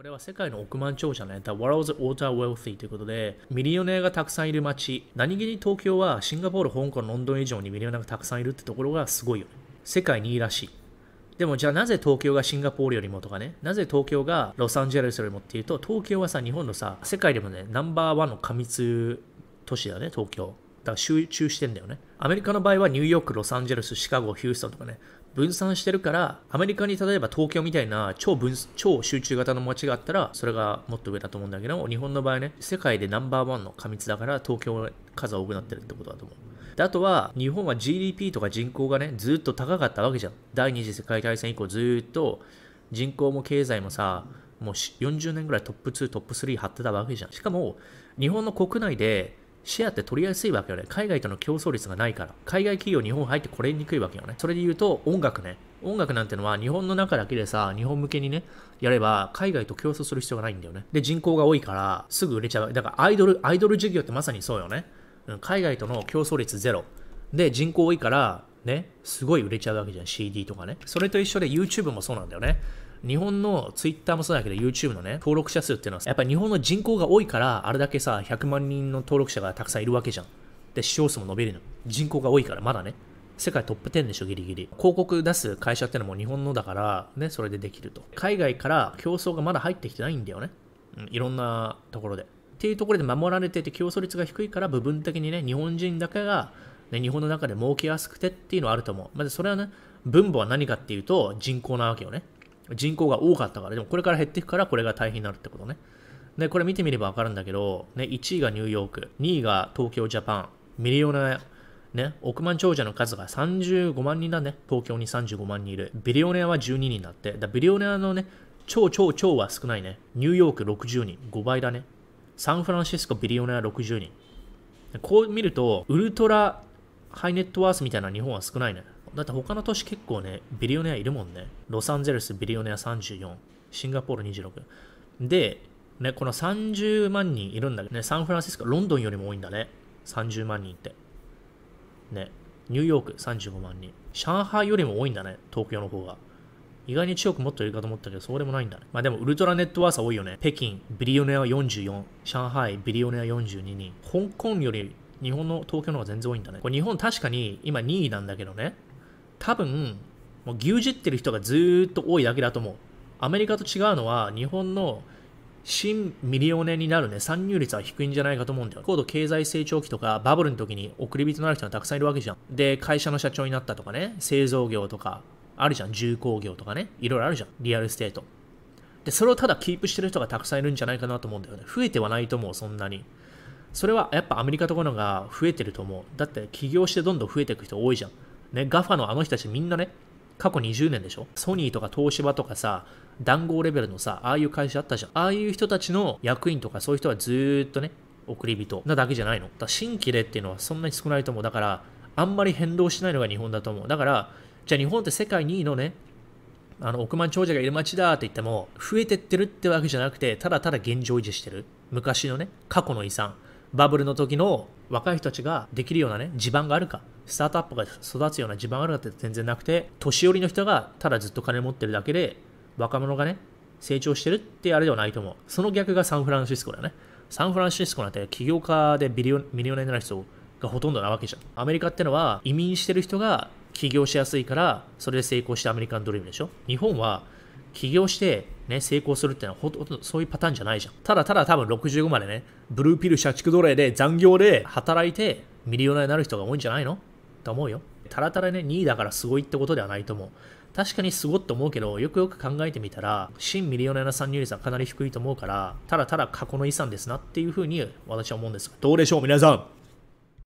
これは世界の億万長者ね、The World's Ultra Wealthy ということで、ミリオネアがたくさんいる街、何気に東京はシンガポール、香港、ロンドン以上にミリオネアがたくさんいるってところがすごいよね。世界にいいらしい。でもじゃあなぜ東京がシンガポールよりもとかね、なぜ東京がロサンゼルスよりもっていうと、東京はさ、日本のさ、世界でもね、ナンバーワンの過密都市だよね、東京。だから集中してんだよね。アメリカの場合はニューヨーク、ロサンゼルス、シカゴ、ヒューストンとかね、分散してるから、アメリカに例えば東京みたいな超分超集中型の街があったら、それがもっと上だと思うんだけど、日本の場合ね、世界でナンバーワンの過密だから、東京は数多くなってるってことだと思う。であとは、日本は GDP とか人口がね、ずっと高かったわけじゃん。第二次世界大戦以降、ずっと人口も経済もさ、もう40年ぐらいトップ2、トップ3張ってたわけじゃん。しかも、日本の国内でシェアって取りやすいわけよね。海外との競争率がないから。海外企業日本入ってこれにくいわけよね。それで言うと音楽ね。音楽なんてのは日本の中だけでさ、日本向けにね、やれば海外と競争する必要がないんだよね。で、人口が多いからすぐ売れちゃう。だからアイドル、アイドル事業ってまさにそうよね。うん海外との競争率ゼロ。で、人口多いから、ね、すごい売れちゃうわけじゃん。CD とかね。それと一緒で YouTube もそうなんだよね。日本の Twitter もそうだけど YouTube のね、登録者数っていうのは、やっぱり日本の人口が多いから、あれだけさ、100万人の登録者がたくさんいるわけじゃん。で、視聴数も伸びるの。人口が多いから、まだね。世界トップ10でしょ、ギリギリ。広告出す会社ってのも日本のだから、ね、それでできると。海外から競争がまだ入ってきてないんだよね。うん、いろんなところで。っていうところで守られてて競争率が低いから部分的にね、日本人だけが、ね、日本の中で儲けやすくてっていうのはあると思う。まずそれはね、分母は何かっていうと人口なわけよね。人口が多かったから、でもこれから減っていくからこれが大変になるってことね。で、これ見てみればわかるんだけど、ね、1位がニューヨーク、2位が東京、ジャパン、ミリオネア、ね、億万長者の数が35万人だね。東京に35万人いる。ビリオネアは12人だって。だビリオネアのね、超超超は少ないね。ニューヨーク60人、5倍だね。サンフランシスコビリオネア60人。こう見ると、ウルトラハイネットワースみたいな日本は少ないね。だって他の都市結構ね、ビリオネアいるもんね。ロサンゼルスビリオネア34、シンガポール26。で、ね、この30万人いるんだけどね、サンフランシスコ、ロンドンよりも多いんだね。30万人って。ね、ニューヨーク35万人。上海よりも多いんだね、東京の方が。意外に強くもっといるかと思ったけど、そうでもないんだね。まあでも、ウルトラネットワースは多いよね。北京、ビリオネア44、上海、ビリオネア42人。香港より日本の東京の方が全然多いんだね。これ日本確かに今2位なんだけどね。多分、もう牛耳ってる人がずっと多いだけだと思う。アメリカと違うのは、日本の新ミリオネアになるね、参入率は低いんじゃないかと思うんだよ。高度経済成長期とか、バブルの時に億り人になる人がたくさんいるわけじゃん。で、会社の社長になったとかね、製造業とか、あるじゃん。重工業とかね、いろいろあるじゃん。 real estate。で、それをただキープしてる人がたくさんいるんじゃないかなと思うんだよね。増えてはないと思う、そんなに。それはやっぱアメリカところが増えてると思う。だって起業してどんどん増えていく人多いじゃん。ね、ガファのあの人たちみんなね、過去20年でしょ？ソニーとか東芝とかさ、談合レベルのさ、ああいう会社あったじゃん。ああいう人たちの役員とかそういう人はずっとね、送り人なだけじゃないの。だ新規でっていうのはそんなに少ないと思う。だから、あんまり変動しないのが日本だと思う。だから、じゃあ日本って世界2位のね、あの億万長者がいる街だって言っても、増えてってるってわけじゃなくて、ただただ現状維持してる。昔のね、過去の遺産。バブルの時の若い人たちができるようなね、地盤があるか、スタートアップが育つような地盤があるかって全然なくて、年寄りの人がただずっと金持ってるだけで、若者がね、成長してるってあれではないと思う。その逆がサンフランシスコだね。サンフランシスコなんて起業家でビリオミリオネになる人がほとんどなわけじゃん。アメリカってのは移民してる人が起業しやすいから、それで成功してアメリカンドリームでしょ。日本は起業して、ね、成功するってのはほとんどそういうパターンじゃないじゃん。ただただ多分65までね、ブルーピル社畜奴隷で残業で働いてミリオナーになる人が多いんじゃないの？と思うよ。たらたらね、2位だからすごいってことではないと思う。確かにすごいと思うけど、よくよく考えてみたら、新ミリオネアの参入率はかなり低いと思うから、ただただ過去の遺産ですなっていうふうに私は思うんですが、どうでしょう皆さん？